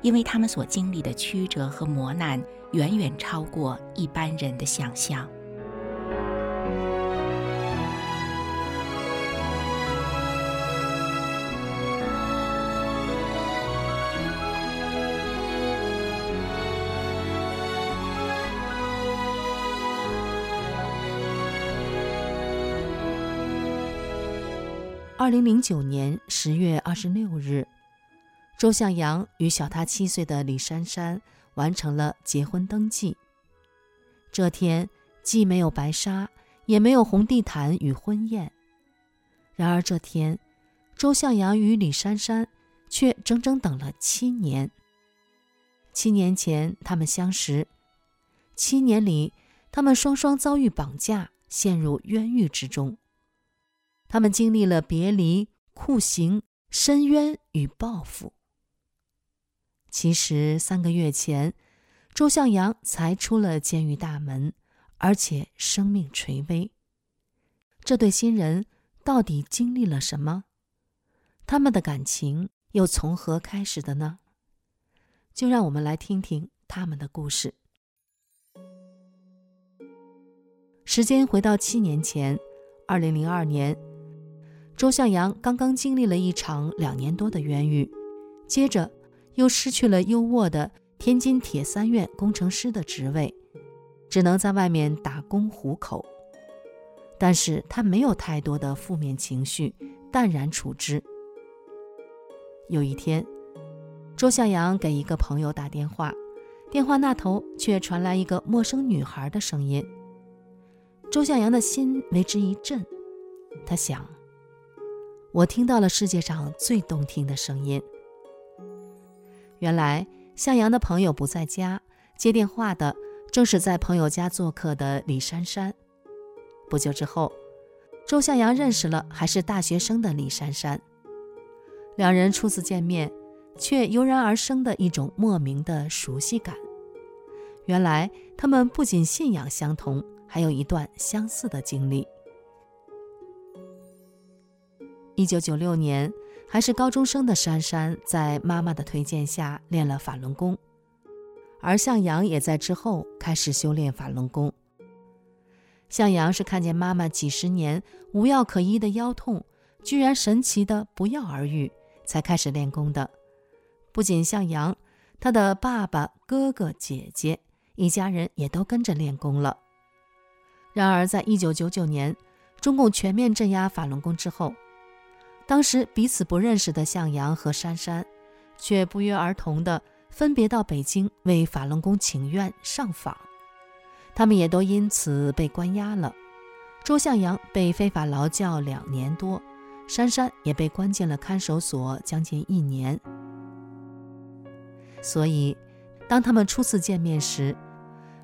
因为他们所经历的曲折和磨难，远远超过一般人的想象。二零零九年十月二十六日。周向阳与小他七岁的李珊珊完成了结婚登记。这天既没有白纱，也没有红地毯与婚宴。然而这天，周向阳与李珊珊却整整等了七年。七年前他们相识，七年里他们双双遭遇绑架，陷入冤狱之中。他们经历了别离、酷刑、深渊与报复。其实三个月前，周向阳才出了监狱大门，而且生命垂危。这对新人到底经历了什么？他们的感情又从何开始的呢？就让我们来听听他们的故事。时间回到七年前，二零零二年，周向阳刚刚经历了一场两年多的冤狱，接着。又失去了优渥的天津铁三院工程师的职位，只能在外面打工糊口。但是他没有太多的负面情绪，淡然处之。有一天，周向阳给一个朋友打电话，电话那头却传来一个陌生女孩的声音。周向阳的心为之一震，他想：我听到了世界上最动听的声音。原来向阳的朋友不在家，接电话的正是在朋友家做客的李珊珊。不久之后，周向阳认识了还是大学生的李珊珊。两人初次见面，却油然而生的一种莫名的熟悉感。原来他们不仅信仰相同，还有一段相似的经历。一九九六年。还是高中生的珊珊，在妈妈的推荐下练了法轮功，而向阳也在之后开始修炼法轮功。向阳是看见妈妈几十年无药可医的腰痛，居然神奇的不药而愈，才开始练功的。不仅向阳，他的爸爸、哥哥、姐姐，一家人也都跟着练功了。然而，在一九九九年，中共全面镇压法轮功之后。当时彼此不认识的向阳和珊珊，却不约而同地分别到北京为法轮功请愿上访，他们也都因此被关押了。周向阳被非法劳教两年多，珊珊也被关进了看守所将近一年。所以，当他们初次见面时，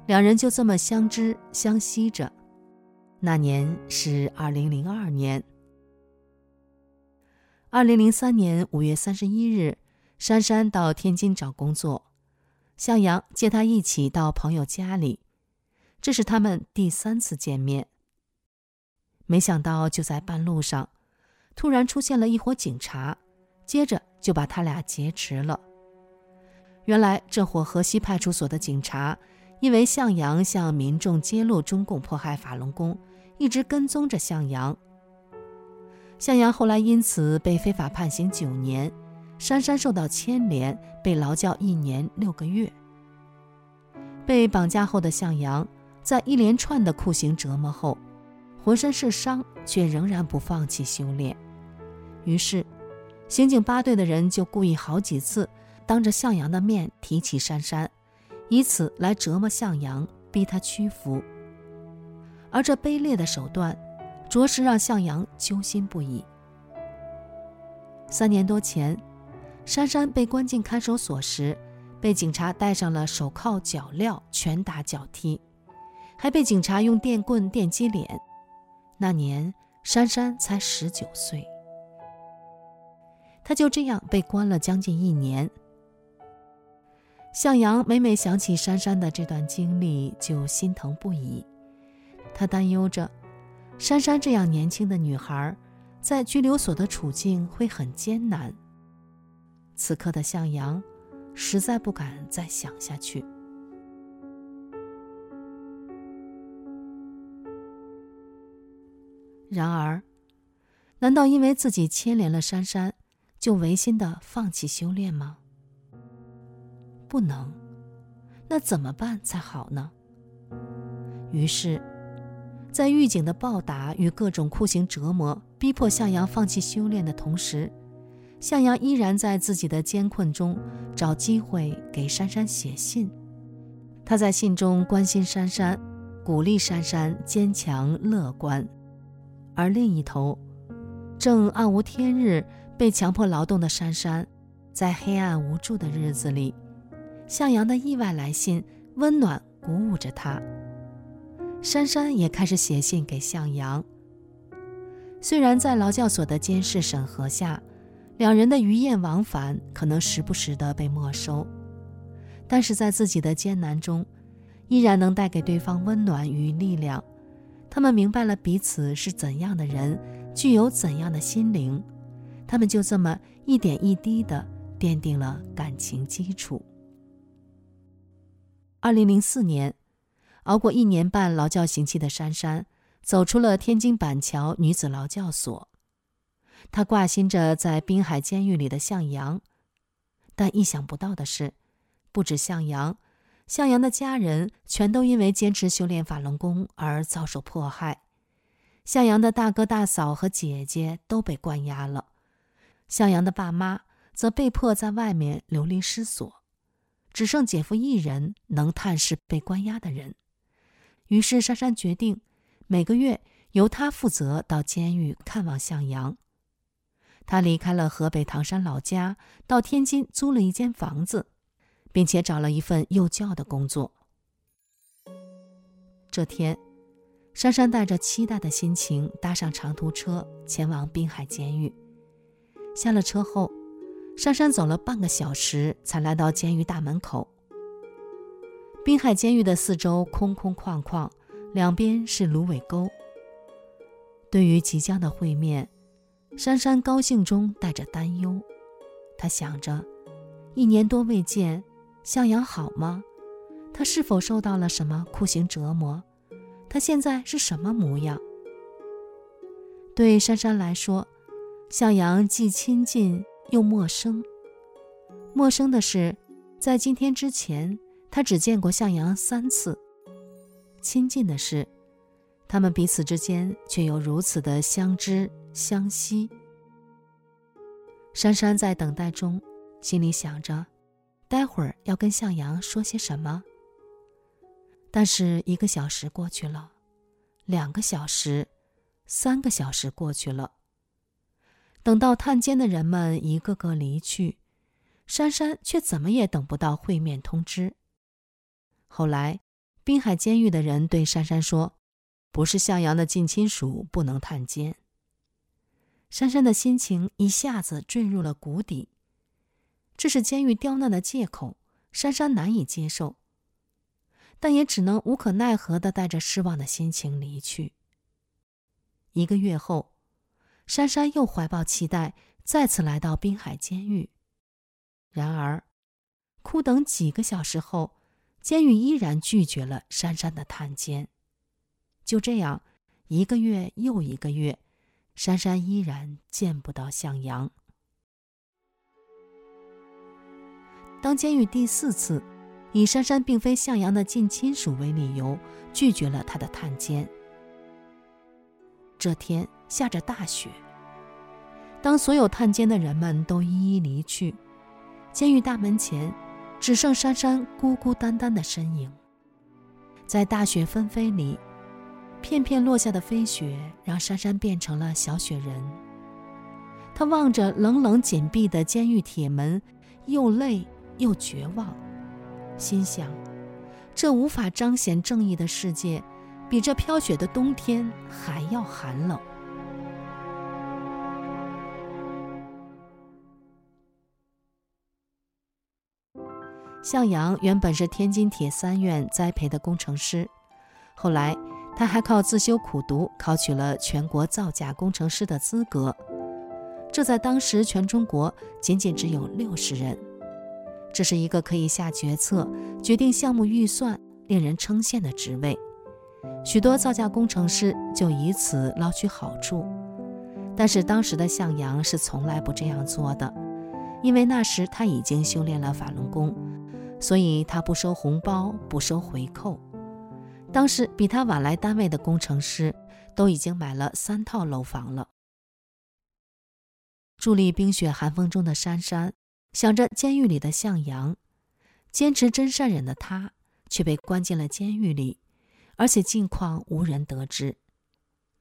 两人就这么相知相惜着。那年是二零零二年。二零零三年五月三十一日，珊珊到天津找工作，向阳接她一起到朋友家里，这是他们第三次见面。没想到就在半路上，突然出现了一伙警察，接着就把他俩劫持了。原来这伙河西派出所的警察，因为向阳向民众揭露中共迫害法轮功，一直跟踪着向阳。向阳后来因此被非法判刑九年，珊珊受到牵连，被劳教一年六个月。被绑架后的向阳，在一连串的酷刑折磨后，浑身是伤，却仍然不放弃修炼。于是，刑警八队的人就故意好几次当着向阳的面提起珊珊，以此来折磨向阳，逼他屈服。而这卑劣的手段，着实让向阳揪心不已。三年多前，珊珊被关进看守所时，被警察戴上了手铐脚镣，拳打脚踢，还被警察用电棍电击脸。那年，珊珊才十九岁。她就这样被关了将近一年。向阳每每想起珊珊的这段经历，就心疼不已。他担忧着，珊珊这样年轻的女孩，在拘留所的处境会很艰难。此刻的向阳，实在不敢再想下去。然而，难道因为自己牵连了珊珊，就违心的放弃修炼吗？不能。那怎么办才好呢？于是，在狱警的暴打与各种酷刑折磨逼迫向阳放弃修炼的同时，向阳依然在自己的艰困中找机会给珊珊写信。他在信中关心珊珊，鼓励珊珊坚强乐观。而另一头，正暗无天日被强迫劳动的珊珊，在黑暗无助的日子里，向阳的意外来信温暖鼓舞着她。珊珊也开始写信给向阳。虽然在劳教所的监视审核下，两人的鱼雁往返可能时不时的被没收，但是在自己的艰难中，依然能带给对方温暖与力量。他们明白了彼此是怎样的人，具有怎样的心灵，他们就这么一点一滴的奠定了感情基础。二零零四年。熬过一年半劳教刑期的珊珊，走出了天津板桥女子劳教所。她挂心着在滨海监狱里的向阳，但意想不到的是，不止向阳，向阳的家人全都因为坚持修炼法轮功而遭受迫害。向阳的大哥大嫂和姐姐都被关押了，向阳的爸妈则被迫在外面流离失所，只剩姐夫一人能探视被关押的人。于是，珊珊决定每个月由他负责到监狱看望向阳。他离开了河北唐山老家，到天津租了一间房子，并且找了一份幼教的工作。这天，珊珊带着期待的心情搭上长途车，前往滨海监狱。下了车后，珊珊走了半个小时才来到监狱大门口。滨海监狱的四周空空旷旷，两边是芦苇沟。对于即将的会面，珊珊高兴中带着担忧。她想着，一年多未见，向阳好吗？他是否受到了什么酷刑折磨？他现在是什么模样？对珊珊来说，向阳既亲近又陌生。陌生的是，在今天之前。他只见过向阳三次，亲近的是，他们彼此之间却又如此的相知相惜。珊珊在等待中，心里想着，待会儿要跟向阳说些什么。但是一个小时过去了，两个小时，三个小时过去了，等到探监的人们一个个离去，珊珊却怎么也等不到会面通知。后来，滨海监狱的人对珊珊说：“不是向阳的近亲属，不能探监。”珊珊的心情一下子坠入了谷底。这是监狱刁难的借口，珊珊难以接受，但也只能无可奈何地带着失望的心情离去。一个月后，珊珊又怀抱期待，再次来到滨海监狱。然而，苦等几个小时后，监狱依然拒绝了珊珊的探监，就这样，一个月又一个月，珊珊依然见不到向阳。当监狱第四次以珊珊并非向阳的近亲属为理由，拒绝了他的探监。这天下着大雪，当所有探监的人们都一一离去，监狱大门前，只剩珊珊孤孤单单的身影，在大雪纷飞里，片片落下的飞雪让珊珊变成了小雪人。她望着冷冷紧闭的监狱铁门，又累又绝望，心想：这无法彰显正义的世界，比这飘雪的冬天还要寒冷。向阳原本是天津铁三院栽培的工程师，后来他还靠自修苦读考取了全国造价工程师的资格，这在当时全中国仅仅只有六十人。这是一个可以下决策、决定项目预算、令人称羡的职位，许多造价工程师就以此捞取好处。但是当时的向阳是从来不这样做的，因为那时他已经修炼了法轮功。所以他不收红包，不收回扣。当时比他晚来单位的工程师都已经买了三套楼房了。伫立冰雪寒风中的珊珊，想着监狱里的向阳，坚持真善忍的他却被关进了监狱里，而且近况无人得知。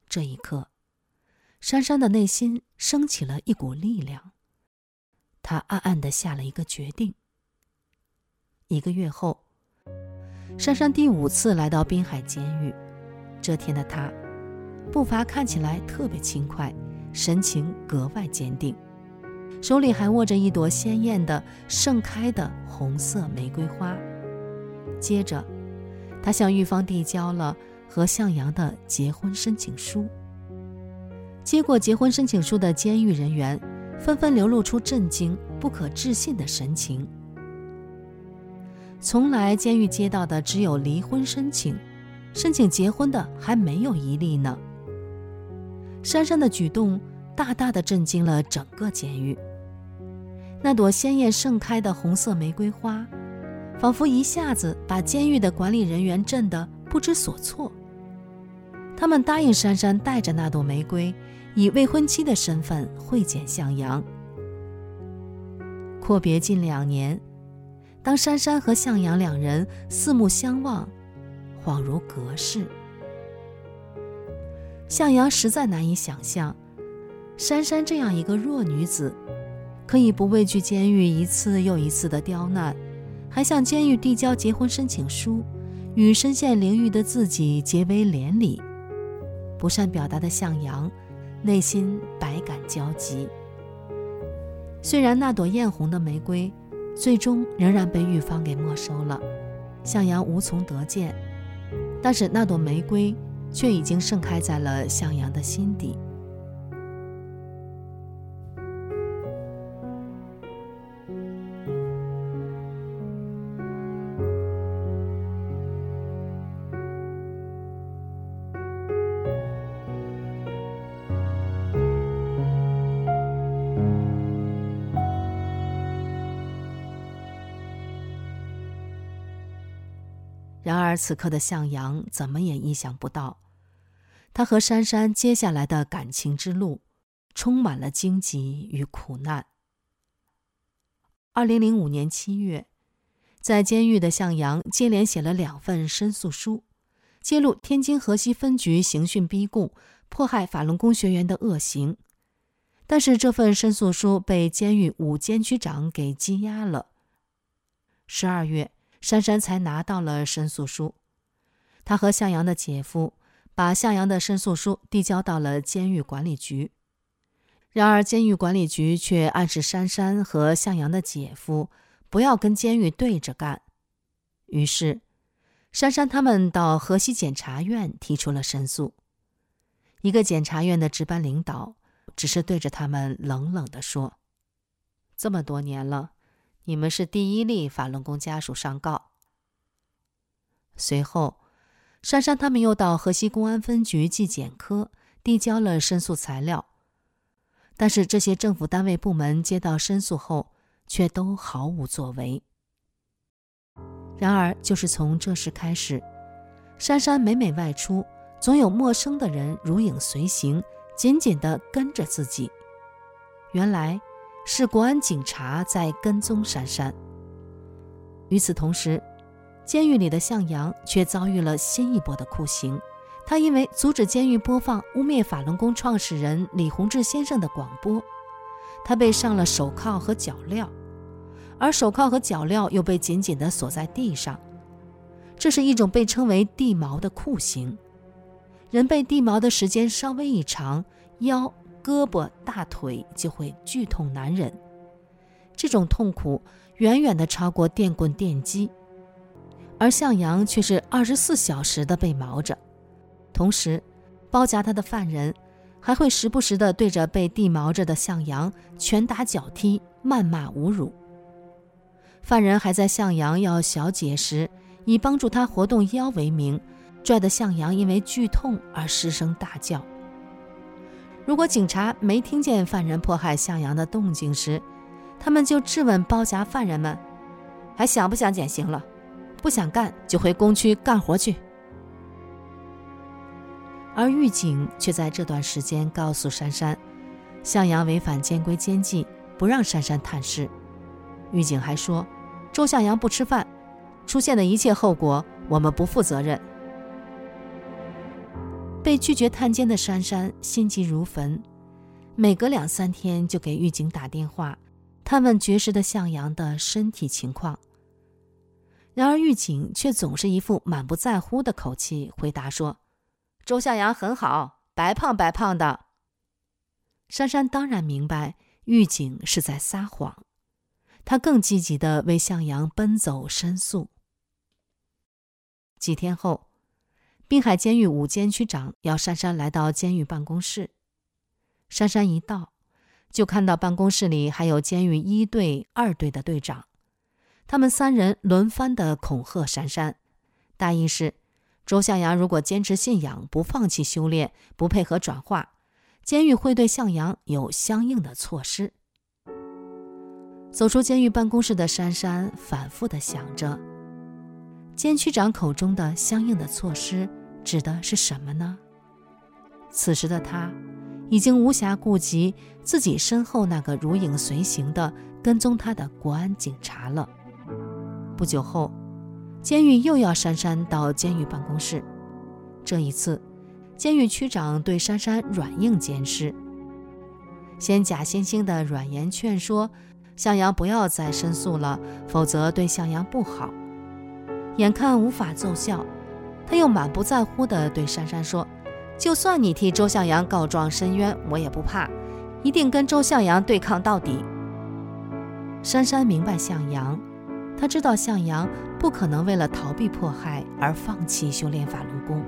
这一刻，珊珊的内心升起了一股力量，她暗暗地下了一个决定。一个月后，珊珊第五次来到滨海监狱。这天的她，步伐看起来特别轻快，神情格外坚定，手里还握着一朵鲜艳的盛开的红色玫瑰花。接着，她向狱方递交了和向阳的结婚申请书。接过结婚申请书的监狱人员纷纷流露出震惊、不可置信的神情。从来监狱接到的只有离婚申请，申请结婚的还没有一例呢。珊珊的举动大大的震惊了整个监狱。那朵鲜艳盛开的红色玫瑰花，仿佛一下子把监狱的管理人员震得不知所措。他们答应珊珊带着那朵玫瑰，以未婚妻的身份会见向阳。阔别近两年。当珊珊和向阳两人四目相望，恍如隔世。向阳实在难以想象，珊珊这样一个弱女子，可以不畏惧监狱一次又一次的刁难，还向监狱递交结婚申请书，与身陷囹圄的自己结为连理。不善表达的向阳，内心百感交集。虽然那朵艳红的玫瑰，最终仍然被玉芳给没收了，向阳无从得见，但是那朵玫瑰却已经盛开在了向阳的心底。而，此刻的向阳怎么也意想不到，他和珊珊接下来的感情之路，充满了荆棘与苦难。二零零五年七月，在监狱的向阳接连写了两份申诉书，揭露天津河西分局刑讯逼供、迫害法轮功学员的恶行。但是，这份申诉书被监狱五监区长给羁押了。十二月。珊珊才拿到了申诉书，她和向阳的姐夫把向阳的申诉书递交到了监狱管理局。然而，监狱管理局却暗示珊珊和向阳的姐夫不要跟监狱对着干。于是，珊珊他们到河西检察院提出了申诉。一个检察院的值班领导只是对着他们冷冷地说：“这么多年了。”你们是第一例法轮功家属上告。随后，珊珊他们又到河西公安分局纪检科递交了申诉材料，但是这些政府单位部门接到申诉后，却都毫无作为。然而，就是从这时开始，珊珊每每外出，总有陌生的人如影随形，紧紧地跟着自己。原来。是国安警察在跟踪珊珊。与此同时，监狱里的向阳却遭遇了新一波的酷刑。他因为阻止监狱播放污蔑法轮功创始人李洪志先生的广播，他被上了手铐和脚镣。而手铐和脚镣又被紧紧地锁在地上。这是一种被称为地锚的酷刑。人被地锚的时间稍微一长，腰、胳膊、大腿就会剧痛难忍。这种痛苦远远的超过电棍电击，而向阳却是二十四小时的被毛着，同时包夹他的犯人还会时不时的对着被地毛着的向阳拳打脚踢、谩骂侮辱。犯人还在向阳要小解时，以帮助他活动腰为名，拽得向阳因为剧痛而失声大叫。如果警察没听见犯人迫害向阳的动静时，他们就质问包夹犯人们：“还想不想减刑了？不想干就回工区干活去。”而狱警却在这段时间告诉珊珊，向阳违反监规监纪，不让珊珊探视。狱警还说，周向阳不吃饭，出现的一切后果我们不负责任。被拒绝探监的珊珊心急如焚，每隔两三天就给狱警打电话。探问绝食的向阳的身体情况，然而狱警却总是一副满不在乎的口气回答说：“周向阳很好，白胖白胖的。”珊珊当然明白狱警是在撒谎，她更积极的为向阳奔走申诉。几天后，滨海监狱五监区长要珊珊来到监狱办公室，珊珊一到。就看到办公室里还有监狱一队、二队的队长，他们三人轮番的恐吓珊珊，大意是：周向阳如果坚持信仰，不放弃修炼，不配合转化，监狱会对向阳有相应的措施。走出监狱办公室的珊珊反复的想着，监区长口中的相应的措施指的是什么呢？此时的他。已经无暇顾及自己身后那个如影随形的跟踪他的国安警察了。不久后，监狱又要珊珊到监狱办公室。这一次，监狱区长对珊珊软硬兼施，先假惺惺的软言劝说向阳不要再申诉了，否则对向阳不好。眼看无法奏效，他又满不在乎地对珊珊说。就算你替周向阳告状申冤，我也不怕，一定跟周向阳对抗到底。珊珊明白向阳，她知道向阳不可能为了逃避迫害而放弃修炼法轮功。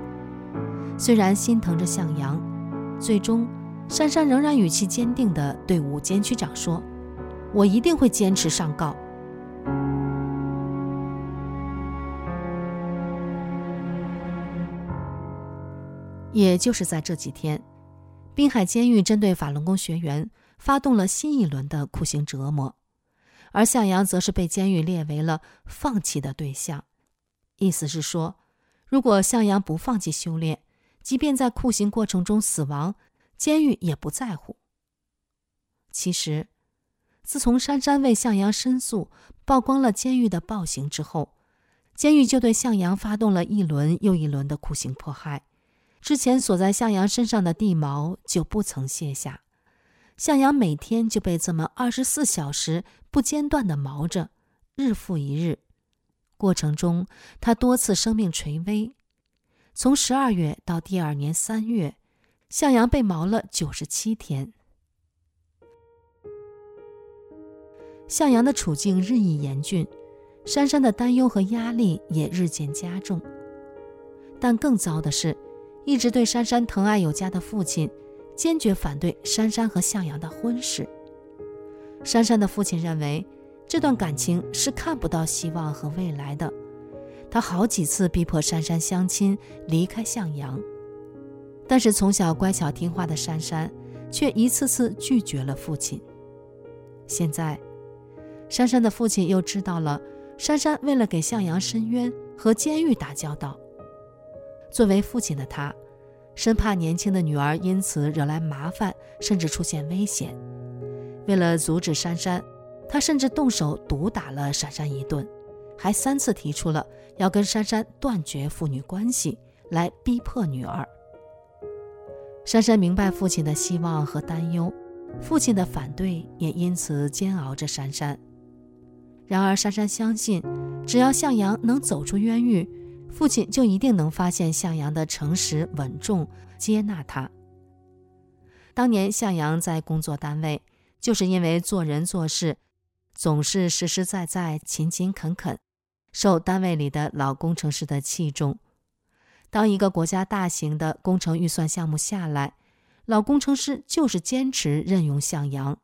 虽然心疼着向阳，最终珊珊仍然语气坚定地对五监区长说：“我一定会坚持上告。”也就是在这几天，滨海监狱针对法轮功学员发动了新一轮的酷刑折磨，而向阳则是被监狱列为了放弃的对象。意思是说，如果向阳不放弃修炼，即便在酷刑过程中死亡，监狱也不在乎。其实，自从珊珊为向阳申诉，曝光了监狱的暴行之后，监狱就对向阳发动了一轮又一轮的酷刑迫害。之前锁在向阳身上的地锚就不曾卸下，向阳每天就被这么二十四小时不间断地锚着，日复一日。过程中，他多次生命垂危。从十二月到第二年三月，向阳被锚了九十七天。向阳的处境日益严峻，珊珊的担忧和压力也日渐加重。但更糟的是。一直对珊珊疼爱有加的父亲，坚决反对珊珊和向阳的婚事。珊珊的父亲认为，这段感情是看不到希望和未来的。他好几次逼迫珊珊相亲，离开向阳。但是从小乖巧听话的珊珊，却一次次拒绝了父亲。现在，珊珊的父亲又知道了珊珊为了给向阳申冤，和监狱打交道。作为父亲的他，生怕年轻的女儿因此惹来麻烦，甚至出现危险。为了阻止珊珊，他甚至动手毒打了珊珊一顿，还三次提出了要跟珊珊断绝父女关系，来逼迫女儿。珊珊明白父亲的希望和担忧，父亲的反对也因此煎熬着珊珊。然而，珊珊相信，只要向阳能走出冤狱，父亲就一定能发现向阳的诚实稳重，接纳他。当年向阳在工作单位，就是因为做人做事总是实实在在、勤勤恳恳，受单位里的老工程师的器重。当一个国家大型的工程预算项目下来，老工程师就是坚持任用向阳，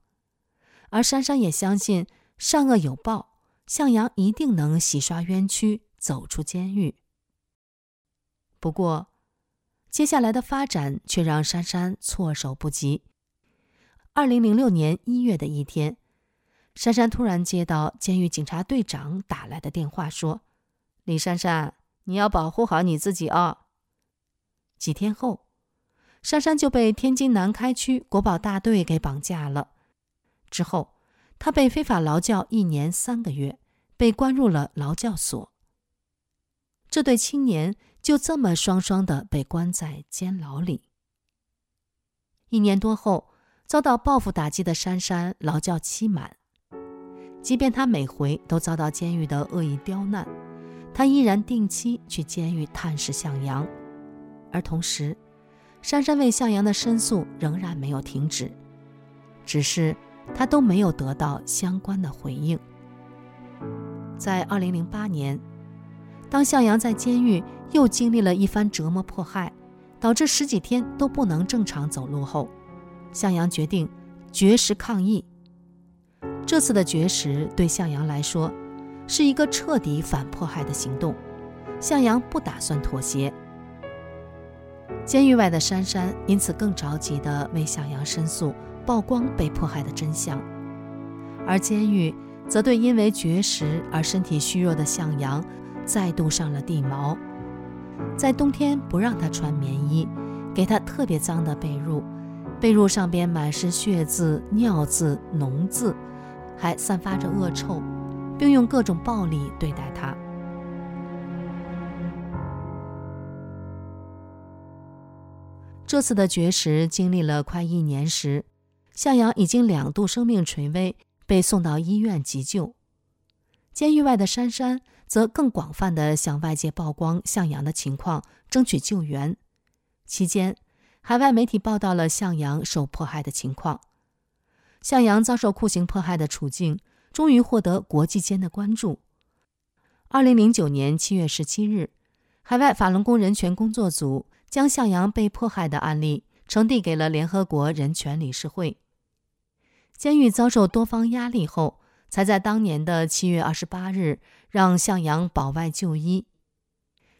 而珊珊也相信善恶有报。向阳一定能洗刷冤屈，走出监狱。不过，接下来的发展却让珊珊措手不及。二零零六年一月的一天，珊珊突然接到监狱警察队长打来的电话，说：“李珊珊，你要保护好你自己哦。”几天后，珊珊就被天津南开区国保大队给绑架了。之后，她被非法劳教一年三个月。被关入了劳教所。这对青年就这么双双的被关在监牢里。一年多后，遭到报复打击的珊珊劳教期满，即便她每回都遭到监狱的恶意刁难，她依然定期去监狱探视向阳。而同时，珊珊为向阳的申诉仍然没有停止，只是她都没有得到相关的回应。在二零零八年，当向阳在监狱又经历了一番折磨迫害，导致十几天都不能正常走路后，向阳决定绝食抗议。这次的绝食对向阳来说是一个彻底反迫害的行动，向阳不打算妥协。监狱外的珊珊因此更着急地为向阳申诉，曝光被迫害的真相，而监狱。则对因为绝食而身体虚弱的向阳再度上了地锚，在冬天不让他穿棉衣，给他特别脏的被褥，被褥上边满是血渍、尿渍、脓渍，还散发着恶臭，并用各种暴力对待他。这次的绝食经历了快一年时，向阳已经两度生命垂危。被送到医院急救，监狱外的珊珊则更广泛地向外界曝光向阳的情况，争取救援。期间，海外媒体报道了向阳受迫害的情况，向阳遭受酷刑迫害的处境终于获得国际间的关注。二零零九年七月十七日，海外法轮功人权工作组将向阳被迫害的案例呈递给了联合国人权理事会。监狱遭受多方压力后，才在当年的七月二十八日让向阳保外就医。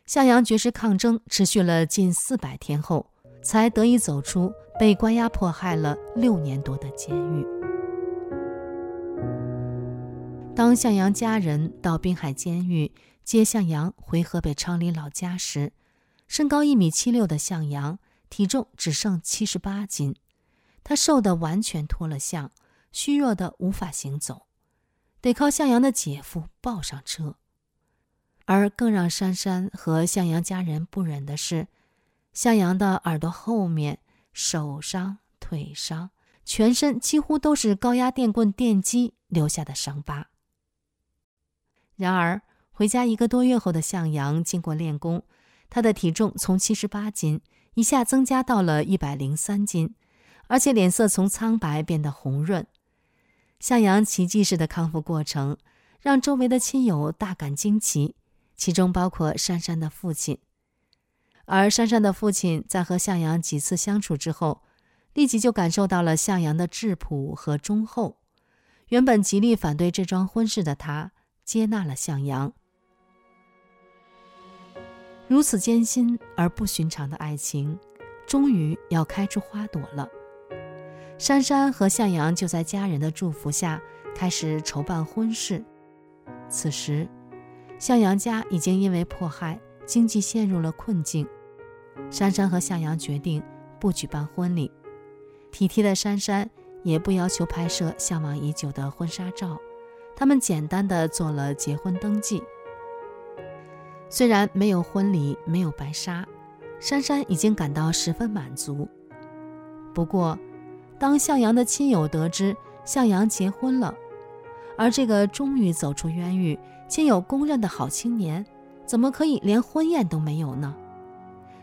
向阳绝食抗争持续了近四百天后，才得以走出被关押迫害了六年多的监狱。当向阳家人到滨海监狱接向阳回河北昌黎老家时，身高一米七六的向阳体重只剩七十八斤，他瘦得完全脱了相。虚弱的无法行走，得靠向阳的姐夫抱上车。而更让珊珊和向阳家人不忍的是，向阳的耳朵后面、手上、腿上，全身几乎都是高压电棍电击留下的伤疤。然而，回家一个多月后的向阳，经过练功，他的体重从七十八斤一下增加到了一百零三斤，而且脸色从苍白变得红润。向阳奇迹式的康复过程，让周围的亲友大感惊奇，其中包括珊珊的父亲。而珊珊的父亲在和向阳几次相处之后，立即就感受到了向阳的质朴和忠厚。原本极力反对这桩婚事的他，接纳了向阳。如此艰辛而不寻常的爱情，终于要开出花朵了。珊珊和向阳就在家人的祝福下开始筹办婚事。此时，向阳家已经因为迫害，经济陷入了困境。珊珊和向阳决定不举办婚礼。体贴的珊珊也不要求拍摄向往已久的婚纱照，他们简单的做了结婚登记。虽然没有婚礼，没有白纱，珊珊已经感到十分满足。不过，当向阳的亲友得知向阳结婚了，而这个终于走出冤狱、亲友公认的好青年，怎么可以连婚宴都没有呢？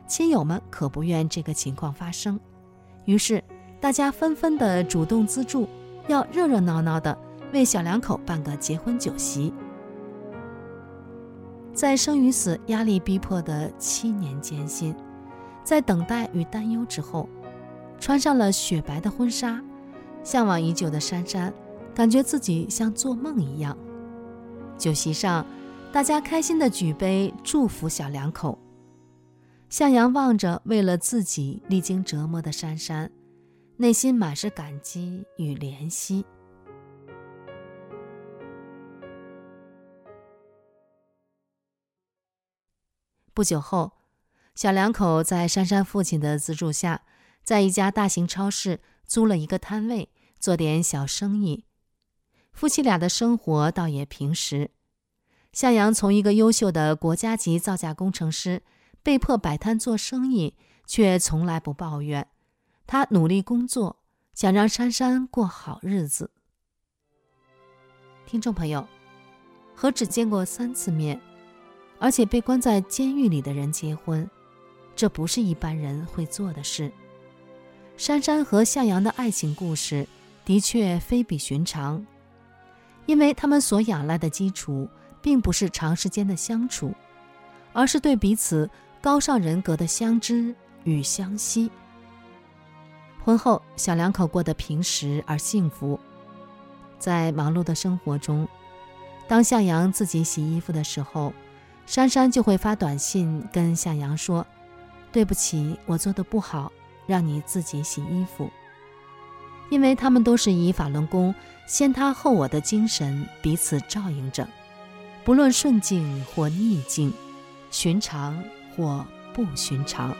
亲友们可不愿这个情况发生，于是大家纷纷的主动资助，要热热闹闹的为小两口办个结婚酒席。在生与死压力逼迫的七年艰辛，在等待与担忧之后，穿上了雪白的婚纱，向往已久的珊珊感觉自己像做梦一样。酒席上，大家开心地举杯祝福小两口。向阳望着为了自己历经折磨的珊珊，内心满是感激与怜惜。不久后，小两口在珊珊父亲的资助下，在一家大型超市租了一个摊位，做点小生意。夫妻俩的生活倒也平实。向阳从一个优秀的国家级造价工程师，被迫摆摊做生意，却从来不抱怨。他努力工作，想让珊珊过好日子。听众朋友，和只见过三次面，而且被关在监狱里的人结婚，这不是一般人会做的事。珊珊和向阳的爱情故事的确非比寻常，因为他们所仰赖的基础并不是长时间的相处，而是对彼此高尚人格的相知与相惜。婚后，小两口过得平实而幸福。在忙碌的生活中，当向阳自己洗衣服的时候，珊珊就会发短信跟向阳说：“对不起，我做的不好。”让你自己洗衣服，因为他们都是以法轮功先他后我的精神彼此照应着，不论顺境或逆境，寻常或不寻常。